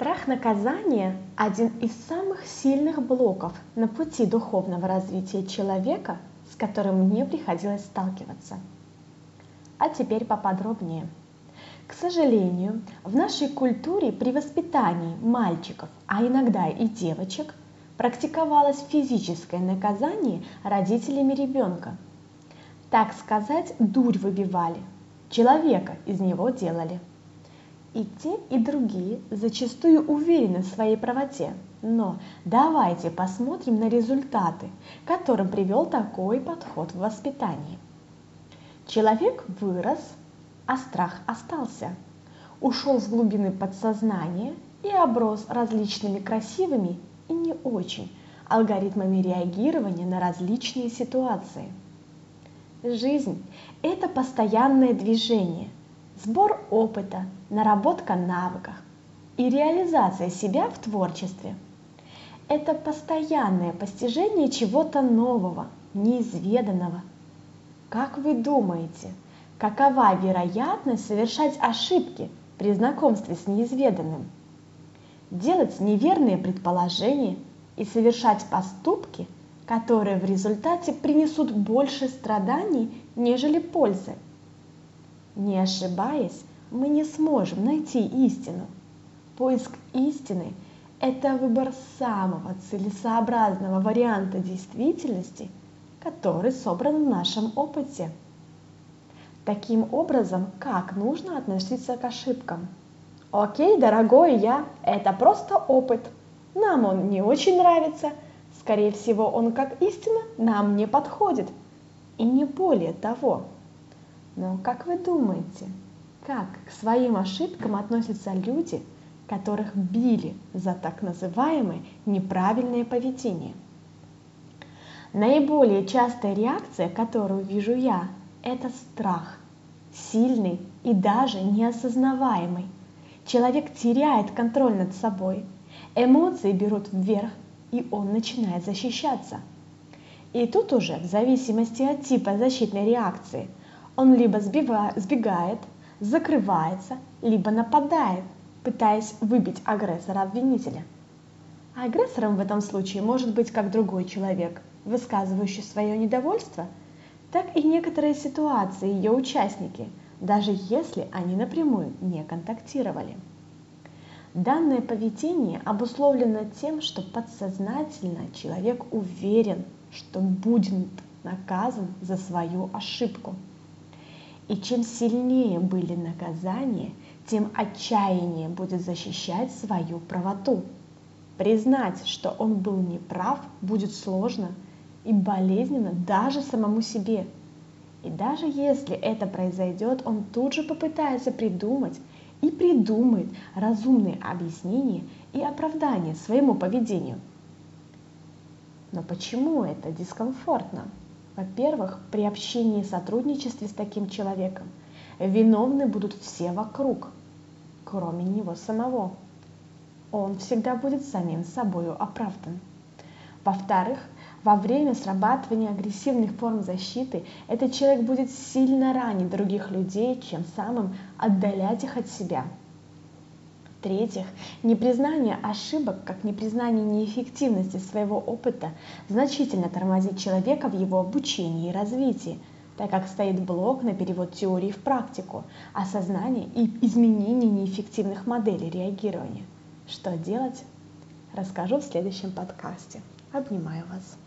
Страх наказания – один из самых сильных блоков на пути духовного развития человека, с которым мне приходилось сталкиваться. А теперь поподробнее. К сожалению, в нашей культуре при воспитании мальчиков, а иногда и девочек, практиковалось физическое наказание родителями ребенка. Так сказать, дурь выбивали, человека из него делали – и те, и другие зачастую уверены в своей правоте. Но давайте посмотрим на результаты, которым привел такой подход в воспитании. Человек вырос, а страх остался. Ушел в глубины подсознания и оброс различными красивыми и не очень алгоритмами реагирования на различные ситуации. Жизнь – это постоянное движение – сбор опыта, наработка навыков и реализация себя в творчестве. Это постоянное постижение чего-то нового, неизведанного. Как вы думаете, какова вероятность совершать ошибки при знакомстве с неизведанным? Делать неверные предположения и совершать поступки, которые в результате принесут больше страданий, нежели пользы – не ошибаясь, мы не сможем найти истину. Поиск истины – это выбор самого целесообразного варианта действительности, который собран в нашем опыте. Таким образом, как нужно относиться к ошибкам? Окей, дорогой я, это просто опыт. Нам он не очень нравится. Скорее всего, он как истина нам не подходит. И не более того. Но как вы думаете, как к своим ошибкам относятся люди, которых били за так называемое неправильное поведение? Наиболее частая реакция, которую вижу я, это страх. Сильный и даже неосознаваемый. Человек теряет контроль над собой. Эмоции берут вверх, и он начинает защищаться. И тут уже, в зависимости от типа защитной реакции – он либо сбегает, закрывается, либо нападает, пытаясь выбить агрессора-обвинителя. А агрессором в этом случае может быть как другой человек, высказывающий свое недовольство, так и некоторые ситуации ее участники, даже если они напрямую не контактировали. Данное поведение обусловлено тем, что подсознательно человек уверен, что будет наказан за свою ошибку – и чем сильнее были наказания, тем отчаяннее будет защищать свою правоту. Признать, что он был неправ, будет сложно и болезненно даже самому себе. И даже если это произойдет, он тут же попытается придумать и придумает разумные объяснения и оправдания своему поведению. Но почему это дискомфортно? Во-первых, при общении и сотрудничестве с таким человеком виновны будут все вокруг, кроме него самого. Он всегда будет самим собою оправдан. Во-вторых, во время срабатывания агрессивных форм защиты этот человек будет сильно ранить других людей, чем самым отдалять их от себя – в-третьих, непризнание ошибок, как непризнание неэффективности своего опыта, значительно тормозит человека в его обучении и развитии, так как стоит блок на перевод теории в практику, осознание и изменение неэффективных моделей реагирования. Что делать? Расскажу в следующем подкасте. Обнимаю вас.